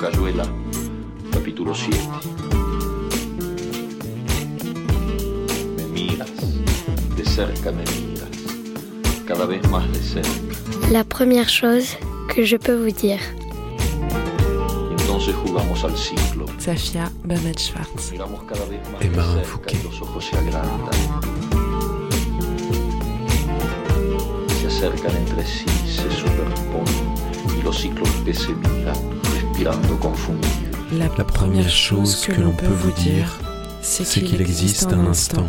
Cayuela, capítulo 7. Me miras, de cerca me miras, cada vez más de cerca. La première chose que je peux vous dire. Entonces jugamos al ciclo. Safia Bamet Schwartz. Miramos cada vez más Et de cerca y los ojos se agrandan. Se acercan entre sí, se superponen y los ciclos que se miran. La, La première chose que l'on peut vous dire, c'est qu'il existe un instant,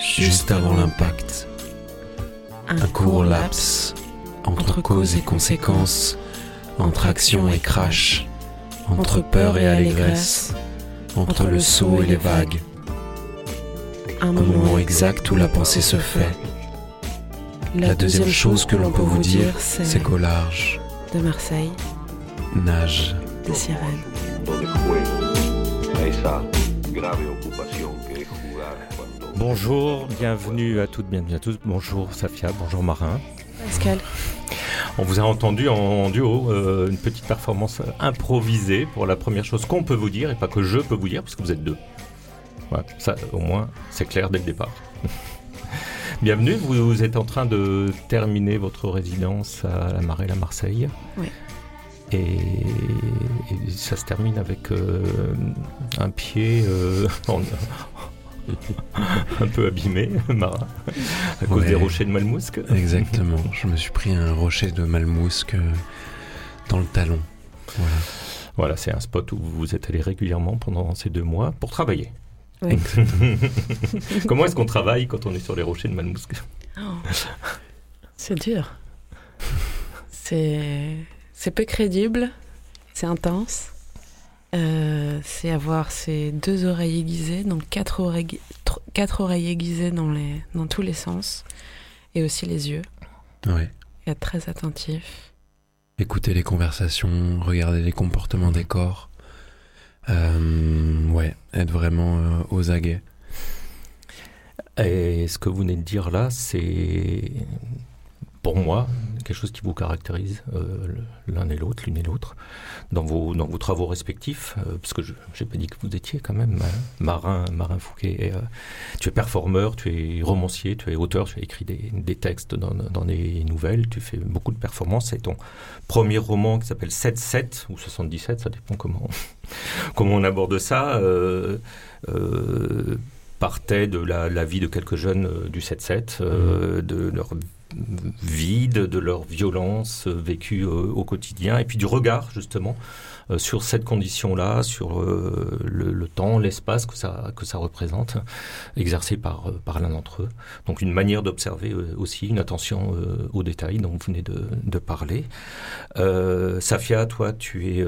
juste avant l'impact, un court laps entre cause et conséquence, entre action et crash, entre peur et allégresse, entre le saut et les vagues, un un moment exact où la pensée se fait. La deuxième chose que l'on peut vous dire, c'est qu'au large, de Marseille, nage des sirènes. que Bonjour, bienvenue à toutes, bienvenue à tous. Bonjour Safia, bonjour Marin. Pascal, On vous a entendu en duo, euh, une petite performance improvisée pour la première chose qu'on peut vous dire et pas que je peux vous dire puisque vous êtes deux. Voilà, ça au moins c'est clair dès le départ. Bienvenue, vous, vous êtes en train de terminer votre résidence à la Marelle à Marseille. Oui. Et, et ça se termine avec euh, un pied euh, en- un peu abîmé, Marin, à cause Ouais. des rochers de Malmousque. Exactement. Je me suis pris un rocher de malmousque euh, dans le talon. Voilà. Voilà, c'est un spot où vous êtes allé régulièrement pendant ces deux mois pour travailler. Comment est-ce qu'on travaille quand on est sur les rochers de Malmousque? Oh. c'est dur. C'est c'est peu crédible, c'est intense. Euh, c'est avoir ces deux oreilles aiguisées, donc quatre oreilles, tr- quatre oreilles aiguisées dans, les, dans tous les sens, et aussi les yeux, Ouais. et être très attentif. Écouter les conversations, regarder les comportements des corps. Euh, ouais, être vraiment euh, aux aguets. Et ce que vous venez de dire là, c'est pour moi quelque chose qui vous caractérise euh, l'un et l'autre, l'une et l'autre, dans vos, dans vos travaux respectifs, euh, parce que je n'ai pas dit que vous étiez quand même euh, marin, marin Fouquet. Et, euh, tu es performeur, tu es romancier, tu es auteur, tu as écrit des, des textes dans, dans des nouvelles, tu fais beaucoup de performances. C'est ton premier roman qui s'appelle 7-7 ou 77, ça dépend comment, comment on aborde ça. euh, partait de la, la vie de quelques jeunes euh, du 7-7, euh, de leur vide, de leur violence vécue euh, au quotidien, et puis du regard justement euh, sur cette condition-là, sur euh, le, temps, l'espace que ça, que ça représente, exercé par, euh, par l'un d'entre eux. Donc une manière d'observer aussi, une attention aux détails dont vous venez de, de parler. Safia, toi, tu es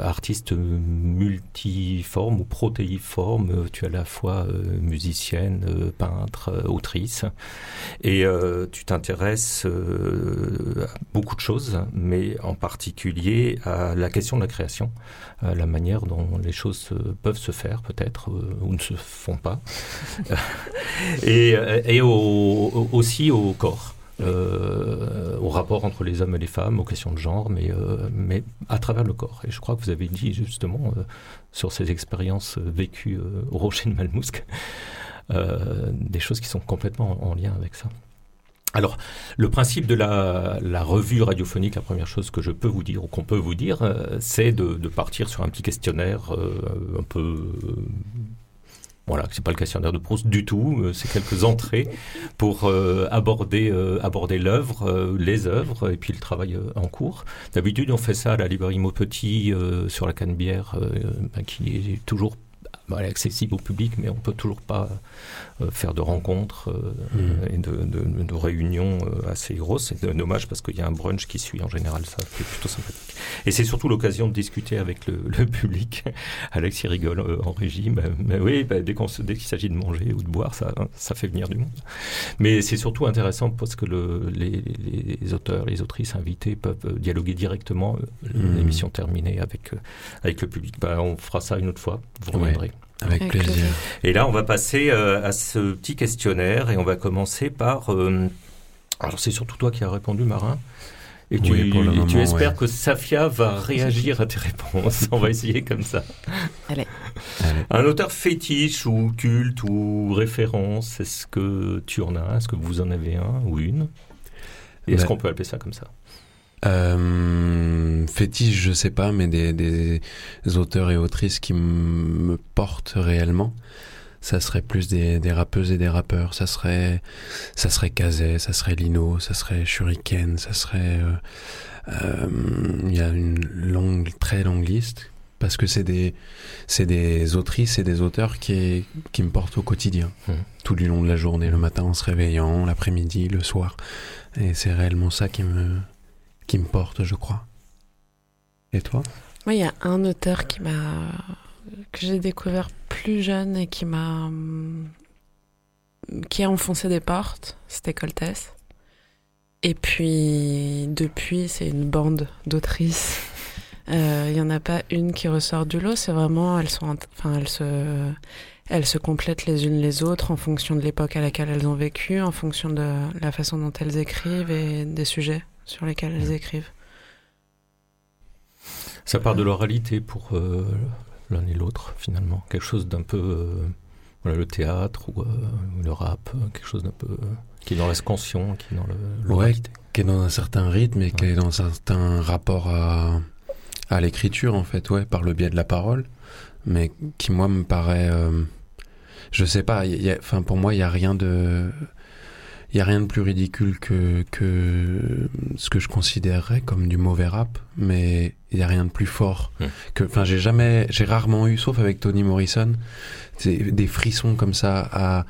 artiste multiforme ou protéiforme. Tu es à la fois musicienne, peintre, autrice. Et tu t'intéresses à beaucoup de choses, mais en particulier à la question de la création, à la manière dont les choses euh, peuvent se faire peut-être euh, ou ne se font pas, et, euh, et au- au- aussi au corps. euh, au rapport entre les hommes et les femmes, aux questions de genre, mais, euh, mais à travers le corps. Et je crois que vous avez dit justement euh, sur ces expériences euh, vécues euh, au Rocher de Malmousque, euh, des choses qui sont complètement en, en lien avec ça. Alors, le principe de la, revue radiophonique, la première chose que je peux vous dire ou qu'on peut vous dire, euh, c'est de, partir sur un petit questionnaire euh, un peu... euh, voilà, c'est pas le questionnaire de Proust du tout, euh, c'est quelques entrées pour aborder, aborder l'œuvre, les œuvres et puis le travail en cours. D'habitude, on fait ça à la librairie Maupetit sur la Canebière, bah, qui est toujours bah, accessible au public, mais on peut toujours pas euh, faire de rencontres euh, Mhm. et de, de- de réunions euh, assez grosses. C'est dommage parce qu'il y a un brunch qui suit en général, ça c'est plutôt sympathique. Et c'est surtout l'occasion de discuter avec le, le public. Alex il rigole euh, en régie, mais, mais oui, bah, dès dès qu'il s'agit de manger ou de boire, ça, ça fait venir du monde. Mais c'est surtout intéressant parce que le, les, les auteurs, les autrices invités peuvent dialoguer directement, Mhm. l'émission terminée avec, avec le public. Bah, on fera ça une autre fois, vous Ouais. Avec, Avec plaisir. plaisir. Et là, on va passer euh, à ce petit questionnaire et on va commencer par. euh, alors, c'est surtout toi qui as répondu, Marin. Et tu, tu espères que Safia va réagir à tes réponses. On va essayer comme ça. Allez. Un auteur fétiche ou culte ou référence, est-ce que tu en as Est-ce que vous en avez un ou une? Et est-ce ben, qu'on peut appeler ça comme ça? Euh, fétiche, je sais pas, mais des, des auteurs et autrices qui me portent réellement ça serait plus des, des, rappeuses et des rappeurs. Ça serait, ça serait Kazé, ça serait Lino, ça serait Shuriken, ça serait. Euh, euh, il y a une longue, très longue liste parce que c'est des, c'est des autrices et des auteurs qui, qui me portent au quotidien, mmh. tout du long de la journée, le matin en se réveillant, l'après-midi, le soir. Et c'est réellement ça qui me, qui me porte, je crois. Et toi? Moi, il y a un auteur qui m'a que j'ai découvert plus jeune et qui m'a qui a enfoncé des portes, c'était Coltès. Et puis depuis, c'est une bande d'autrices. Il euh, n'y en a pas une qui ressort du lot. C'est vraiment, elles sont, enfin, elles se, elles se complètent les unes les autres en fonction de l'époque à laquelle elles ont vécu, en fonction de la façon dont elles écrivent et des sujets sur lesquels elles écrivent. Ça part de l'oralité pour euh, l'un et l'autre finalement. Quelque chose d'un peu, euh, voilà, le théâtre ou, euh, le rap, quelque chose d'un peu qui est dans l'escansion, qui est dans le ouais, qui est dans un certain rythme et qui est dans un certain rapport à, à l'écriture en fait, ouais, par le biais de la parole, mais qui moi me paraît, euh, je sais pas, enfin pour moi il y a rien de il y a rien de plus ridicule que, que ce que je considérerais comme du mauvais rap, mais il y a rien de plus fort hmm. que. Enfin, j'ai jamais, j'ai rarement eu, sauf avec Tony Morrison, des frissons comme ça à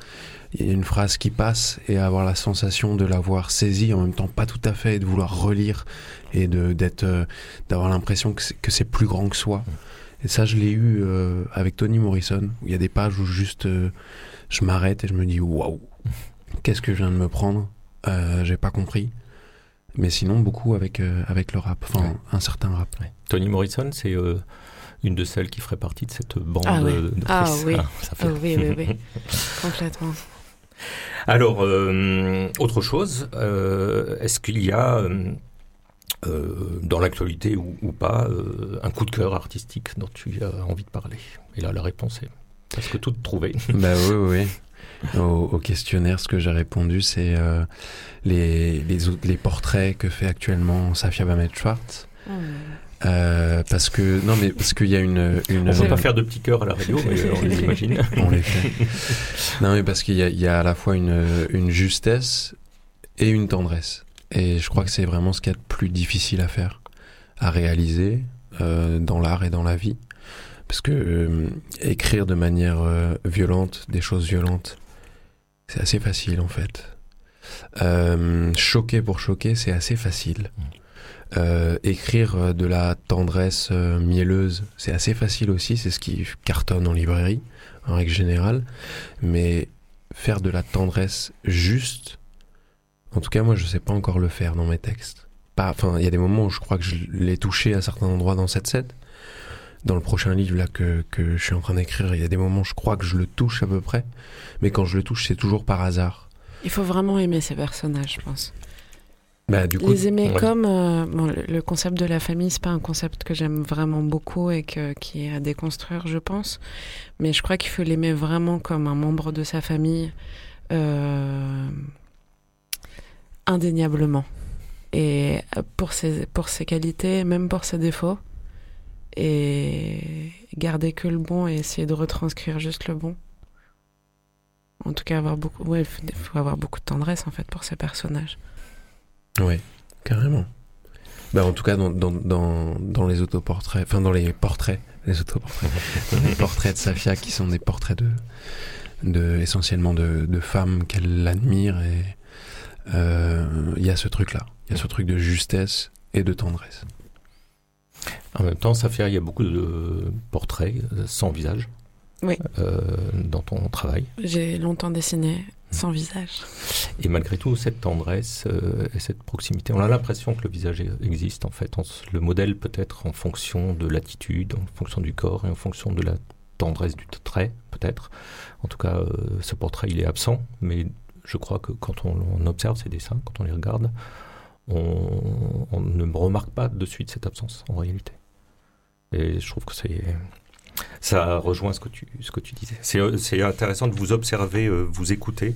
une phrase qui passe et avoir la sensation de l'avoir saisie en même temps pas tout à fait et de vouloir relire et de d'être euh, d'avoir l'impression que c'est plus grand que soi. Hmm. Et ça, je l'ai eu euh, avec Tony Morrison. Où il y a des pages où juste euh, je m'arrête et je me dis waouh qu'est-ce que je viens de me prendre? Euh, J'ai pas compris. Mais sinon, beaucoup avec, euh, avec le rap, enfin un certain rap. Tony Morrison, c'est euh, une de celles qui ferait partie de cette bande ah, de, ah, oui. Ah, ah, oui, oui, oui, complètement. Alors, autre chose, est-ce qu'il y a, dans l'actualité ou, ou pas, un coup de cœur artistique dont tu as envie de parler? Et là, la réponse est parce que tout trouvé. bah oui, oui, au, questionnaire, ce que j'ai répondu, c'est euh, les, les, les, portraits que fait actuellement Safia Bamet Schwartz. Hmm. Euh, parce que non mais parce qu'il y a une, une on peut pas faire de petits cœurs à la radio mais on les imagine on les fait non mais parce qu'il y a, il y a à la fois une, une justesse et une tendresse et je crois que c'est vraiment ce qu'il y a de plus difficile à faire à réaliser euh, dans l'art et dans la vie parce que euh, écrire de manière euh, violente des choses violentes c'est assez facile en fait. Euh, choquer pour choquer, c'est assez facile. Euh, écrire euh, de la tendresse mielleuse, c'est assez facile aussi, c'est ce qui cartonne en librairie, en règle générale. Mais faire de la tendresse juste, en tout cas moi je sais pas encore le faire dans mes textes. Pas, enfin, il y a des moments où je crois que je l'ai touché à certains endroits dans cette set. Dans le prochain livre là que, que je suis en train d'écrire, il y a des moments où je crois que je le touche à peu près mais quand je le touche, c'est toujours par hasard. Il faut vraiment aimer ces personnages, je pense. Bah, du coup, les aimer comme euh, le, concept de la famille, c'est pas un concept que j'aime vraiment beaucoup et que, qui est à déconstruire, je pense. Mais je crois qu'il faut l'aimer vraiment comme un membre de sa famille, euh, indéniablement. Et pour ses, pour ses qualités, même pour ses défauts. Et garder que le bon et essayer de retranscrire juste le bon. En tout cas, avoir beaucoup, ouais, il faut avoir beaucoup de tendresse en fait pour ces personnages. Oui, carrément. Bah, en tout cas, dans, dans, dans, dans les autoportraits, enfin dans les portraits, les autoportraits, les portraits de Safia qui sont des portraits de, de essentiellement de, de femmes qu'elle admire et euh, il y a ce truc-là, il y a ce truc de justesse et de tendresse. En même temps, Safia, il y a beaucoup de portraits sans visage oui. Euh, dans ton travail. J'ai longtemps dessiné sans visage. Et malgré tout, cette tendresse euh, et cette proximité, on a l'impression que le visage existe en fait. le modèle peut être en fonction de l'attitude, en fonction du corps et en fonction de la tendresse du trait, peut-être. En tout cas, euh, ce portrait, il est absent, mais je crois que quand on, on observe ces dessins, quand on les regarde, on, on ne remarque pas de suite cette absence en réalité. Et je trouve que c'est ça rejoint ce que tu, ce que tu disais. C'est intéressant de vous observer, euh, vous écouter.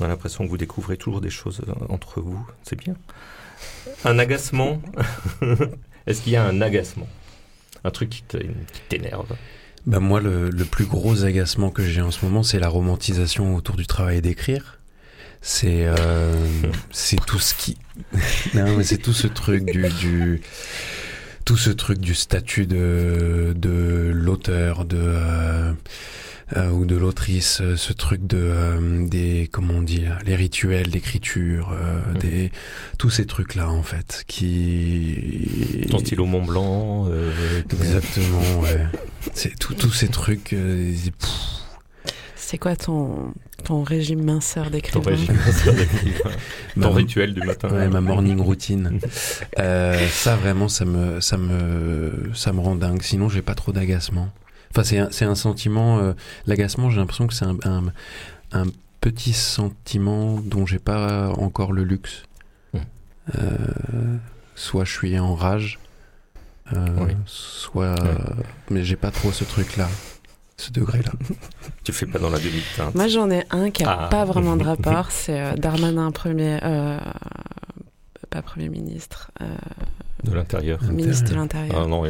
On a l'impression que vous découvrez toujours des choses euh, entre vous. C'est bien. Un agacement. Est-ce qu'il y a un agacement? Un truc qui t'énerve? Ben moi, le, le, plus gros agacement que j'ai en ce moment, c'est la romantisation autour du travail d'écrire. C'est euh, c'est tout ce qui non mais c'est tout ce truc du, du tout ce truc du statut de, de l'auteur, de euh, euh, ou de l'autrice, ce truc de euh, des comment on dit les rituels d'écriture, mmh. des tous ces trucs là en fait qui ton stylo Mont Blanc, exactement, ouais. c'est tous ces trucs. C'est quoi ton, ton régime minceur d'écrivain Ton régime minceur d'écrivain. ton rituel du matin. Ouais, ma morning routine. euh, ça vraiment, ça me, ça me, ça me rend dingue. Sinon, j'ai pas trop d'agacement. Enfin, c'est un, c'est un sentiment. Euh, l'agacement, j'ai l'impression que c'est un, un, un, petit sentiment dont j'ai pas encore le luxe. Mmh. Euh, soit je suis en rage, euh, oui. soit, ouais. mais j'ai pas trop ce truc-là ce degré-là. fais pas dans la demi-teinte. Moi, j'en ai un qui a ah. pas vraiment de rapport. C'est euh, Darmanin, premier, euh, pas premier ministre. Euh, de l'intérieur. Ministre de l'intérieur. Ah, non,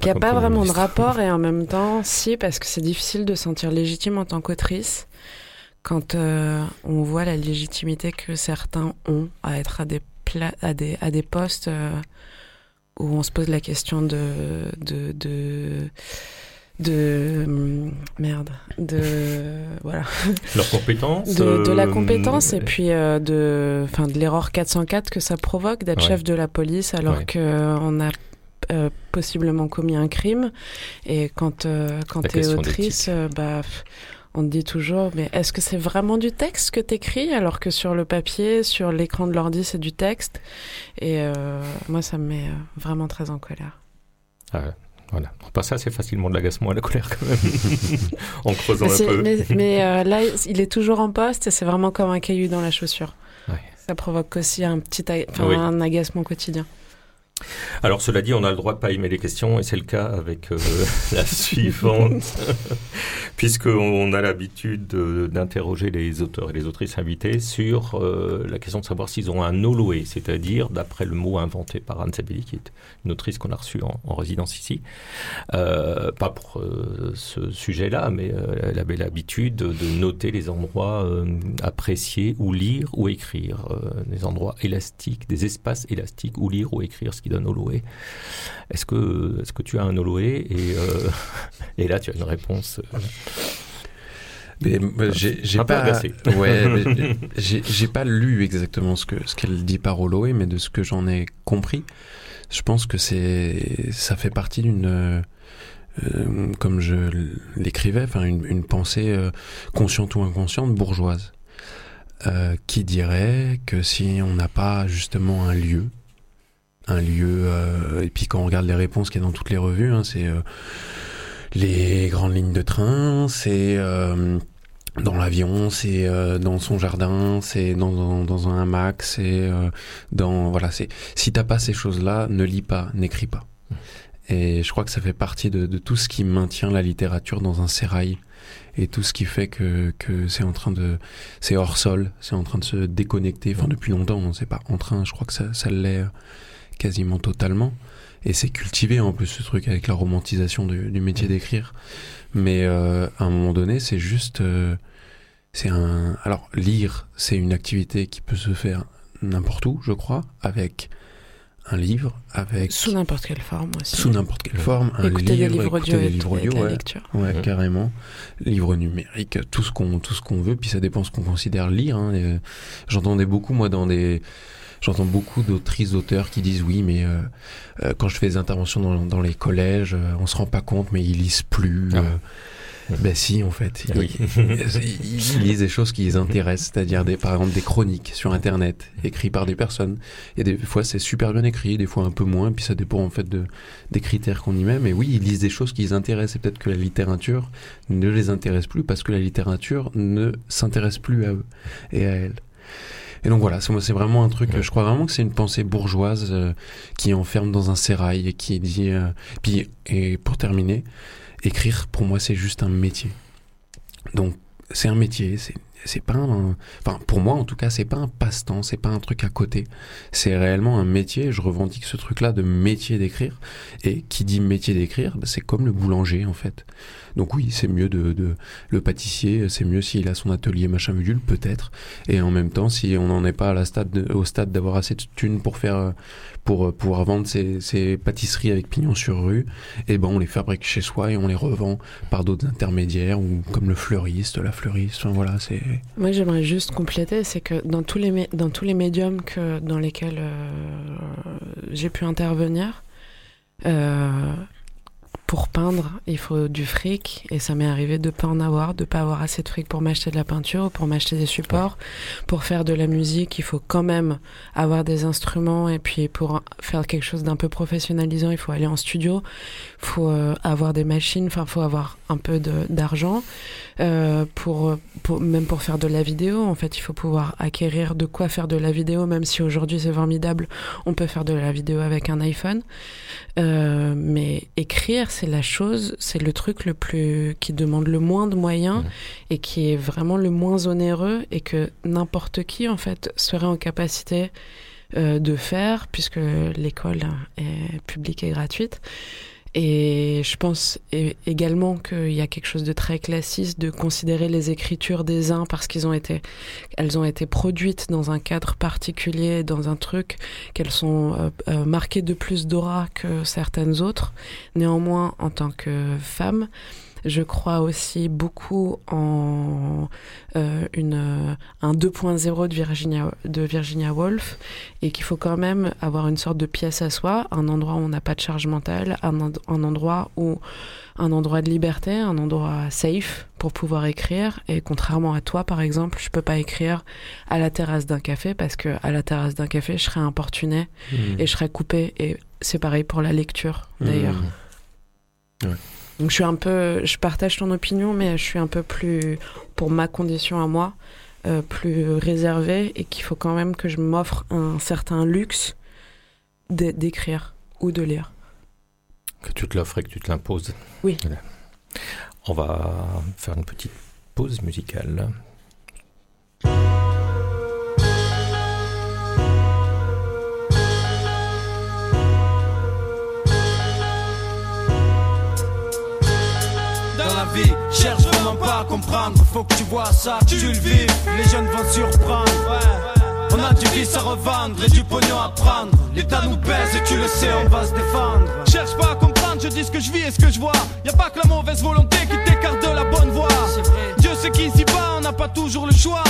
qui a pas vraiment de rapport et en même temps, si, parce que c'est difficile de sentir légitime en tant qu'autrice quand euh, on voit la légitimité que certains ont à être à des, à des, à des postes euh, où on se pose la question de, de, de de merde de voilà leur compétence de, de, la euh, compétence et puis euh, de enfin de l'erreur 404 que ça provoque d'être ouais. chef de la police alors ouais. que on a euh, possiblement commis un crime et quand euh, quand t'es autrice euh, bah on te dit toujours mais est-ce que c'est vraiment du texte que t'écris alors que sur le papier sur l'écran de l'ordi c'est du texte? Et moi ça me met vraiment très en colère ah ouais. Voilà. On passe assez facilement de l'agacement à la colère quand même, en creusant mais un peu. Mais, mais euh, là, il est toujours en poste et c'est vraiment comme un caillou dans la chaussure. Ouais. Ça provoque aussi un petit oui. un agacement quotidien. Alors cela dit, on a le droit de pas aimer les questions et c'est le cas avec euh, la suivante, puisqu'on a l'habitude d'interroger les auteurs et les autrices invités sur euh, la question de savoir s'ils ont un Oloé, c'est-à-dire d'après le mot inventé par Anne Sabili, qui est une autrice qu'on a reçue en, en, résidence ici, euh, pas pour ce sujet-là, mais elle avait l'habitude de noter les endroits appréciés ou lire ou écrire, des endroits élastiques, des espaces élastiques où lire ou écrire, ce qui donne Oloé. Est-ce que, est-ce que tu as un Oloé et, euh, et là, tu as une réponse euh, mais, j'ai pas, ouais, j'ai pas lu exactement ce que ce qu'elle dit par Oloé, mais de ce que j'en ai compris, je pense que c'est ça fait partie d'une euh, comme je l'écrivais, enfin une, une pensée euh, consciente ou inconsciente bourgeoise, euh, qui dirait que si on n'a pas justement un lieu, un lieu. Euh, et puis quand on regarde les réponses qu'il y a dans toutes les revues, hein, c'est euh, les grandes lignes de train, c'est euh, dans l'avion, c'est dans son jardin, c'est dans, dans, un hamac, c'est dans voilà. C'est si t'as pas ces choses-là, ne lis pas, n'écris pas. Et je crois que ça fait partie de, tout ce qui maintient la littérature dans un sérail et tout ce qui fait que, que c'est en train de c'est hors sol, c'est en train de se déconnecter. Enfin depuis longtemps, on sait pas en train. Je crois que ça l'est quasiment totalement. Et c'est cultivé en plus ce truc avec la romantisation du, du métier d'écrire. Mais euh, à un moment donné, c'est juste, euh, c'est un. Alors lire, c'est une activité qui peut se faire n'importe où, je crois, avec un livre, avec sous n'importe quelle forme aussi. Sous n'importe quelle forme, un écouter livre, des livres écouter audio des livres audio, la ouais, lecture. ouais mmh. carrément. Livre numérique, tout ce qu'on tout ce qu'on veut, puis ça dépend ce qu'on considère lire. Hein. J'entendais beaucoup moi dans des j'entends beaucoup d'autrices, d'auteurs qui disent oui, mais euh, euh, quand je fais des interventions dans, dans les collèges, euh, on se rend pas compte, mais ils lisent plus. Ah. Ben si, en fait, ils, oui. ils, ils, lisent des choses qui les intéressent, c'est-à-dire des, par exemple des chroniques sur Internet, écrites par des personnes. Et des fois, c'est super bien écrit, des fois un peu moins, puis ça dépend en fait de, des critères qu'on y met. Mais oui, ils lisent des choses qui les intéressent, et peut-être que la littérature ne les intéresse plus parce que la littérature ne s'intéresse plus à eux et à elles. Et donc voilà, c'est vraiment un truc, je crois vraiment que c'est une pensée bourgeoise euh, qui enferme dans un sérail et qui dit... Euh, puis, et pour terminer, écrire, pour moi, c'est juste un métier. Donc, c'est un métier, c'est c'est pas un, enfin pour moi en tout cas c'est pas un passe-temps c'est pas un truc à côté. C'est réellement un métier je revendique ce truc là de métier d'écrire. Et qui dit métier d'écrire bah, c'est comme le boulanger en fait. Donc oui c'est mieux de, de le pâtissier c'est mieux s'il a son atelier machin module peut-être. Et en même temps si on n'en est pas à la stade au stade d'avoir assez de thunes pour faire pour euh, pouvoir vendre ces, pâtisseries avec pignon sur rue, et eh ben on les fabrique chez soi et on les revend par d'autres intermédiaires ou comme le fleuriste, la fleuriste. Voilà, c'est. Moi, j'aimerais juste compléter, c'est que dans tous les dans tous les médiums que dans lesquels euh, j'ai pu intervenir. Euh, pour peindre, il faut du fric. Et ça m'est arrivé de pas en avoir, de pas avoir assez de fric pour m'acheter de la peinture, pour m'acheter des supports. Pour faire de la musique, il faut quand même avoir des instruments. Et puis pour faire quelque chose d'un peu professionnalisant, il faut aller en studio, il faut euh, avoir des machines, enfin faut avoir un peu d'argent euh, pour, pour, même pour faire de la vidéo. En fait, il faut pouvoir acquérir de quoi faire de la vidéo, même si aujourd'hui c'est formidable, on peut faire de la vidéo avec un iPhone. Euh, mais écrire, c'est la chose, c'est le truc le plus qui demande le moins de moyens et qui est vraiment le moins onéreux et que n'importe qui en fait serait en capacité euh, de faire puisque l'école est publique et gratuite. Et je pense également qu'il y a quelque chose de très classiste de considérer les écritures des uns parce qu'ils ont été, ont été produites dans un cadre particulier, dans un truc, qu'elles sont euh, euh, marquées de plus d'aura que certaines autres. Néanmoins, en tant que femme, je crois aussi beaucoup en euh, une, euh, un 2.0 de Virginia, de Virginia Woolf et qu'il faut quand même avoir une sorte de pièce à soi, un endroit où on n'a pas de charge mentale, un, un endroit où un endroit de liberté, un endroit safe pour pouvoir écrire. Et contrairement à toi, par exemple, je peux pas écrire à la terrasse d'un café parce que à la terrasse d'un café, je serais importuné mmh. et je serais coupé. Et c'est pareil pour la lecture, d'ailleurs. Mmh. Ouais. Donc je suis un peu, je partage ton opinion, mais je suis un peu plus, pour ma condition à moi, euh, plus réservée et qu'il faut quand même que je m'offre un certain luxe d'écrire ou de lire. Que tu te l'offres et que tu te l'imposes. Oui. On va faire une petite pause musicale. Vie. Cherche vraiment pas à comprendre, faut que tu vois ça, tu le vis. Les jeunes vont surprendre. On a du vice à revendre et du pognon à prendre. L'État nous pèse et tu le sais, on va se défendre. Cherche pas à comprendre, je dis ce que je vis et ce que je vois. Y a pas que la mauvaise volonté qui t'écarte de la bonne voie. Qu'ici bas, on n'a pas toujours le choix.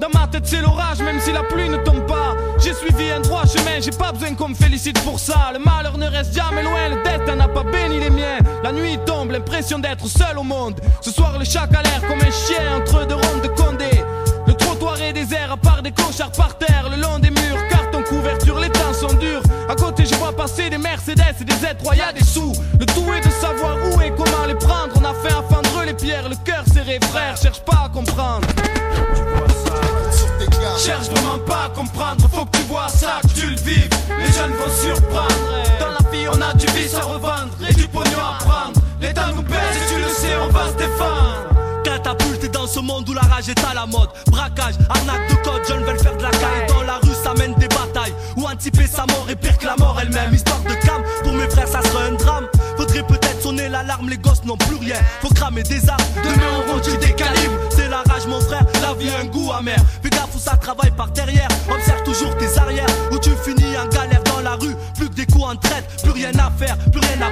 Dans ma tête, c'est l'orage, même si la pluie ne tombe pas. J'ai suivi un droit chemin, j'ai pas besoin qu'on me félicite pour ça. Le malheur ne reste jamais loin, le destin n'a pas béni les miens. La nuit tombe, l'impression d'être seul au monde. Ce soir, le chat a l'air comme un chien entre deux rondes de Condé. Le trottoir est désert, à part des clochards par terre, le long des murs, carton couverture, les temps sont durs. À côté, je vois passer des Mercedes et des Z3, y'a des sous. Le tout est de pas à comprendre. Cherche vraiment pas à comprendre, faut que tu vois ça, que tu le vives. Les jeunes vont surprendre. Dans la vie, on a du vice à revendre et du pognon à prendre. L'État nous baisse et tu le sais, on va se défendre. Catapulté dans ce monde où la rage est à la mode. Braquage, arnaque de code, jeunes veulent faire de la caille. Dans la rue, ça mène des batailles. Ou anticiper sa mort et pire que la mort elle-même. Histoire de cam, pour mes frères, ça serait un drame. Peut-être sonner l'alarme, les gosses n'ont plus rien. Faut cramer des armes, demain on rentre des calibres. C'est la rage, mon frère, la vie a un goût amer. Fais gaffe où ça travaille par derrière. Observe toujours tes arrières, où tu finis en galère dans la rue. Plus que des coups en traite, plus rien à faire, plus rien à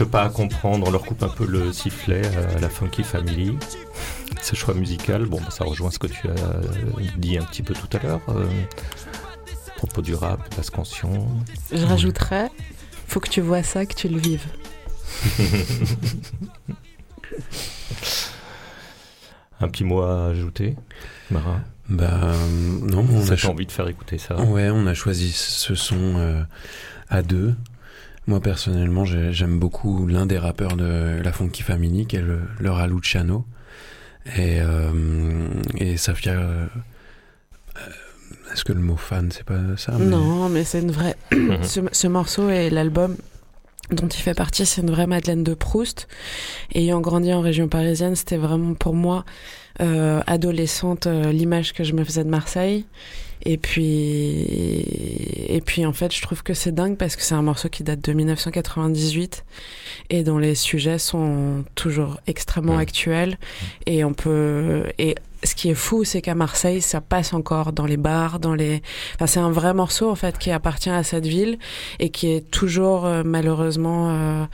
Cherche pas à comprendre, on leur coupe un peu le sifflet à la Funky Family. ce choix musical, bon, bah, ça rejoint ce que tu as dit un petit peu tout à l'heure. Euh, à propos du rap, de la scansion. Je rajouterais, faut que tu vois ça, que tu le vives. un petit mot à ajouter, Mara? Bah non, on a envie de faire écouter ça. Ouais, on a choisi ce son euh, à deux. Moi personnellement, j'aime beaucoup l'un des rappeurs de la Funky Family, qui est le, le Luciano. Et, euh, et Safia. Euh, est-ce que le mot fan, c'est pas ça Non, mais c'est une vraie. ce, morceau et l'album dont il fait partie, c'est une vraie Madeleine de Proust. Ayant grandi en région parisienne, c'était vraiment pour moi, euh, adolescente, l'image que je me faisais de Marseille. Et puis, et puis en fait, je trouve que c'est dingue parce que c'est un morceau qui date de 1998 et dont les sujets sont toujours extrêmement actuels. Et on peut, et ce qui est fou, c'est qu'à Marseille, ça passe encore dans les bars, dans les. Enfin, c'est un vrai morceau en fait qui appartient à cette ville et qui est toujours euh, malheureusement euh,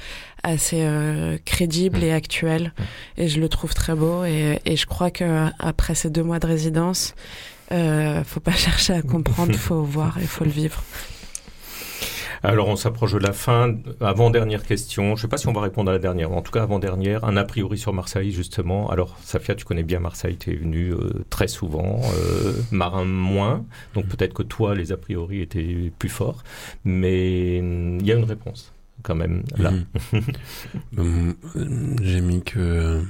assez euh, crédible et actuel. Et je le trouve très beau. Et, et je crois que après ces deux mois de résidence, euh, faut pas chercher à comprendre, faut voir et faut le vivre. Alors on s'approche de la fin. Avant-dernière question, je ne sais pas si on va répondre à la dernière, mais en tout cas avant-dernière, un a priori sur Marseille justement. Alors Safia, tu connais bien Marseille, tu es venu euh, très souvent, euh, Marin moins, donc peut-être que toi les a priori étaient plus forts, mais il y a une réponse quand même là. Mhm. J'ai mis que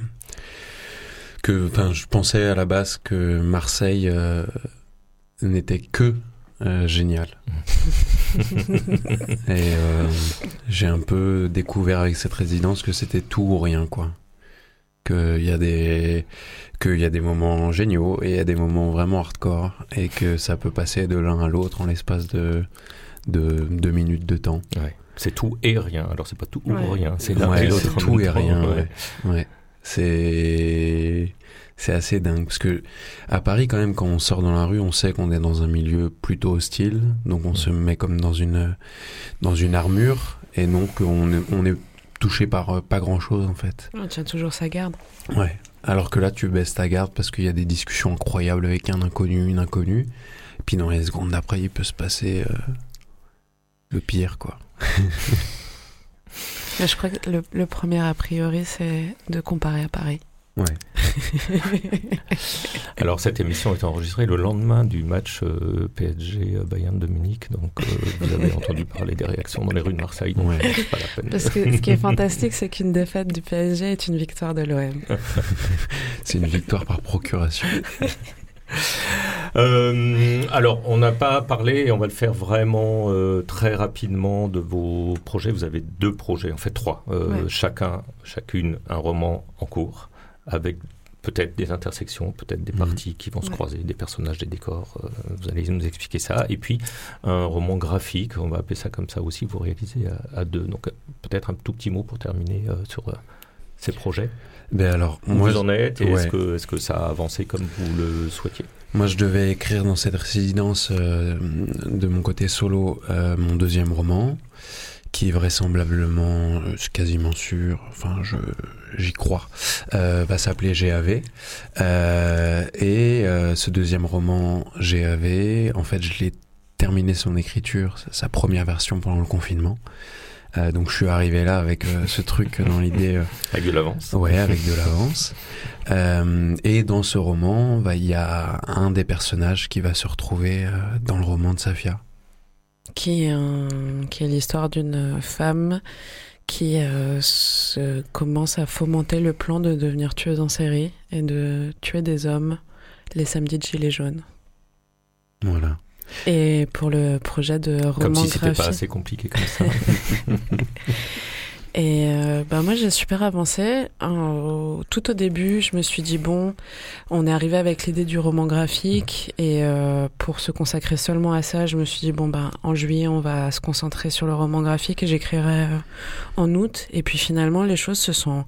que, enfin, je pensais à la base que Marseille euh, n'était que euh, génial. Et euh, j'ai un peu découvert avec cette résidence que c'était tout ou rien, quoi. Qu'il y a des y a des moments géniaux et il y a des moments vraiment hardcore et que ça peut passer de l'un à l'autre en l'espace de, de deux minutes de temps. Ouais. C'est tout et rien. Alors c'est pas tout ou rien, c'est l'un et l'autre. Tout et rien. C'est c'est assez dingue. Parce que à Paris quand même quand on sort dans la rue on sait qu'on est dans un milieu plutôt hostile. Donc on se met comme dans une dans une armure. Et donc on est, on est touché par euh, pas grand chose en fait. On tient toujours sa garde. Ouais. Alors que là tu baisses ta garde parce qu'il y a des discussions incroyables avec un inconnu une inconnue. Et puis dans les secondes d'après il peut se passer euh, le pire quoi je crois que le, le premier a priori c'est de comparer à Paris Ouais. Alors cette émission est enregistrée le lendemain du match euh, PSG Bayern de Munich, donc euh, vous avez entendu parler des réactions dans les rues de Marseille, donc ouais. pas la peine. Parce que ce qui est fantastique, c'est qu'une défaite du PSG est une victoire de l'OM. c'est une victoire par procuration. Euh, alors, on n'a pas parlé, et on va le faire vraiment euh, très rapidement, de vos projets. Vous avez deux projets, en fait trois. Euh, ouais. Chacun, chacune, un roman en cours avec peut-être des intersections, peut-être des parties qui vont se croiser, des personnages, des décors. Euh, vous allez nous expliquer ça. Et puis un roman graphique, on va appeler ça comme ça aussi, vous réalisez à, à deux. Donc peut-être un tout petit mot pour terminer euh, sur euh, ces projets. Ben alors, Où moi, vous en êtes et ouais. est-ce que, est que ça a avancé comme vous le souhaitiez? Moi, je devais écrire dans cette résidence euh, de mon côté solo euh, mon deuxième roman qui vraisemblablement, suis quasiment sûr, enfin je j'y crois, euh, va s'appeler GAV. Euh, et euh, ce deuxième roman GAV, en fait, je l'ai terminé son écriture, sa première version pendant le confinement. Euh, donc je suis arrivé là avec euh, ce truc dans l'idée. avec de l'avance. Ouais, avec de l'avance. et dans ce roman, bah, il y a un des personnages qui va se retrouver dans le roman de Safia qui est, un, qui est l'histoire d'une femme qui euh, se, commence à fomenter le plan de devenir tueuse en série et de tuer des hommes les samedis de Gilets jaunes. Voilà. Et pour le projet de roman Comme si c'était pas assez compliqué comme ça. Et euh, bah moi j'ai super avancé. Euh, tout au début, je me suis dit bon, on est arrivé avec l'idée du roman graphique et euh, pour se consacrer seulement à ça, je me suis dit bon ben en juillet on va se concentrer sur le roman graphique et j'écrirai euh, en août. Et puis finalement les choses se sont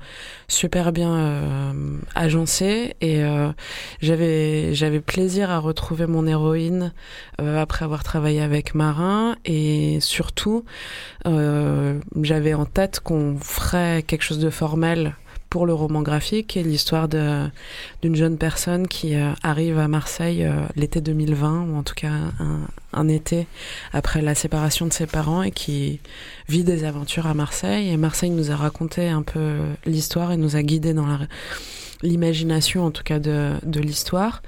super bien euh, agencées et euh, j'avais j'avais plaisir à retrouver mon héroïne après avoir travaillé avec Marin et surtout j'avais en tête qu'on on ferait quelque chose de formel pour le roman graphique et l'histoire d'une jeune personne qui euh, arrive à Marseille euh, l'été 2020 ou en tout cas un, un, été après la séparation de ses parents et qui vit des aventures à Marseille. Et Marseille nous a raconté un peu l'histoire et nous a guidés dans la l'imagination en tout cas de, de l'histoire.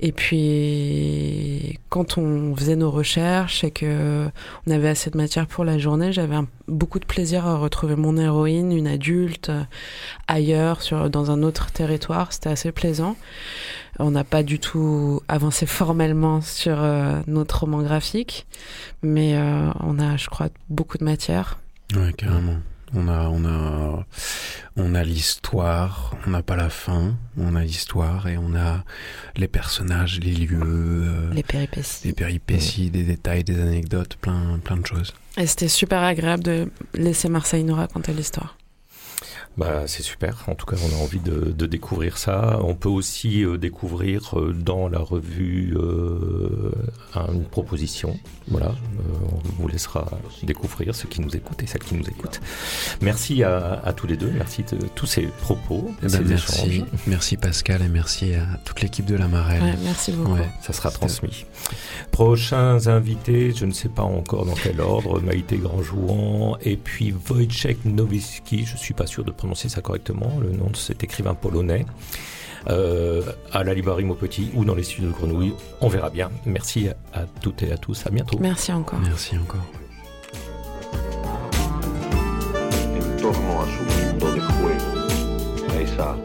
Et puis quand on faisait nos recherches et que on avait assez de matière pour la journée, j'avais beaucoup de plaisir à retrouver mon héroïne, une adulte, ailleurs, sur, dans un autre territoire. C'était assez plaisant. On n'a pas du tout avancé formellement sur euh, notre roman graphique, mais euh, on a, je crois, beaucoup de matière. Ouais, carrément. On a, on a, on a l'histoire, on n'a pas la fin, on a l'histoire et on a les personnages, les lieux, euh, les péripéties, les péripéties, des détails, des anecdotes, plein, plein de choses. Et c'était super agréable de laisser Marseille nous raconter l'histoire. Bah, c'est super. En tout cas, on a envie de, de découvrir ça. On peut aussi euh, découvrir euh, dans la revue euh, une proposition. Voilà, euh, on vous laissera découvrir ceux qui nous écoutent et celles qui nous écoutent. Merci à, à tous les deux. Merci de tous ces propos, eh ben, ces merci, échanges. merci Pascal et merci à toute l'équipe de la Marelle. Ouais, merci beaucoup. Ouais. Ça sera transmis. Prochains invités, je ne sais pas encore dans quel ordre, Maïté Grandjouan et puis Wojciech Nowicki, je suis pas sûr de prononcer ça correctement, le nom de cet écrivain polonais, euh, à la librairie Maupetit ou dans les studios de Grenouille, on verra bien. Merci à toutes et à tous, à bientôt. Merci encore. Merci encore. en torno a su mundo de juego, a esa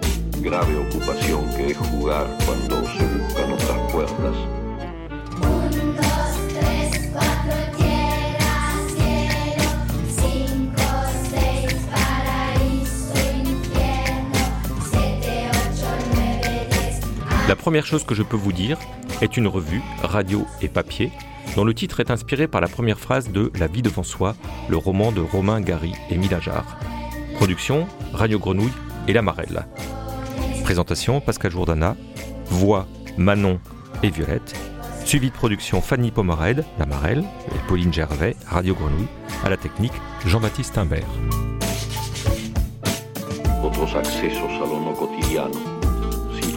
grave ocupación que es jugar cuando se buscan otras puertas. La première chose que je peux vous dire est une revue, radio et papier, dont le titre est inspiré par la première phrase de La vie devant soi, le roman de Romain Gary et Milajard. Production, Radio Grenouille et La Marelle. Présentation, Pascal Jourdana. Voix, Manon et Violette. Suivi de production, Fanny Pomarède, La Marelle, et Pauline Gervais, Radio Grenouille. À la technique, Jean-Baptiste Imbert.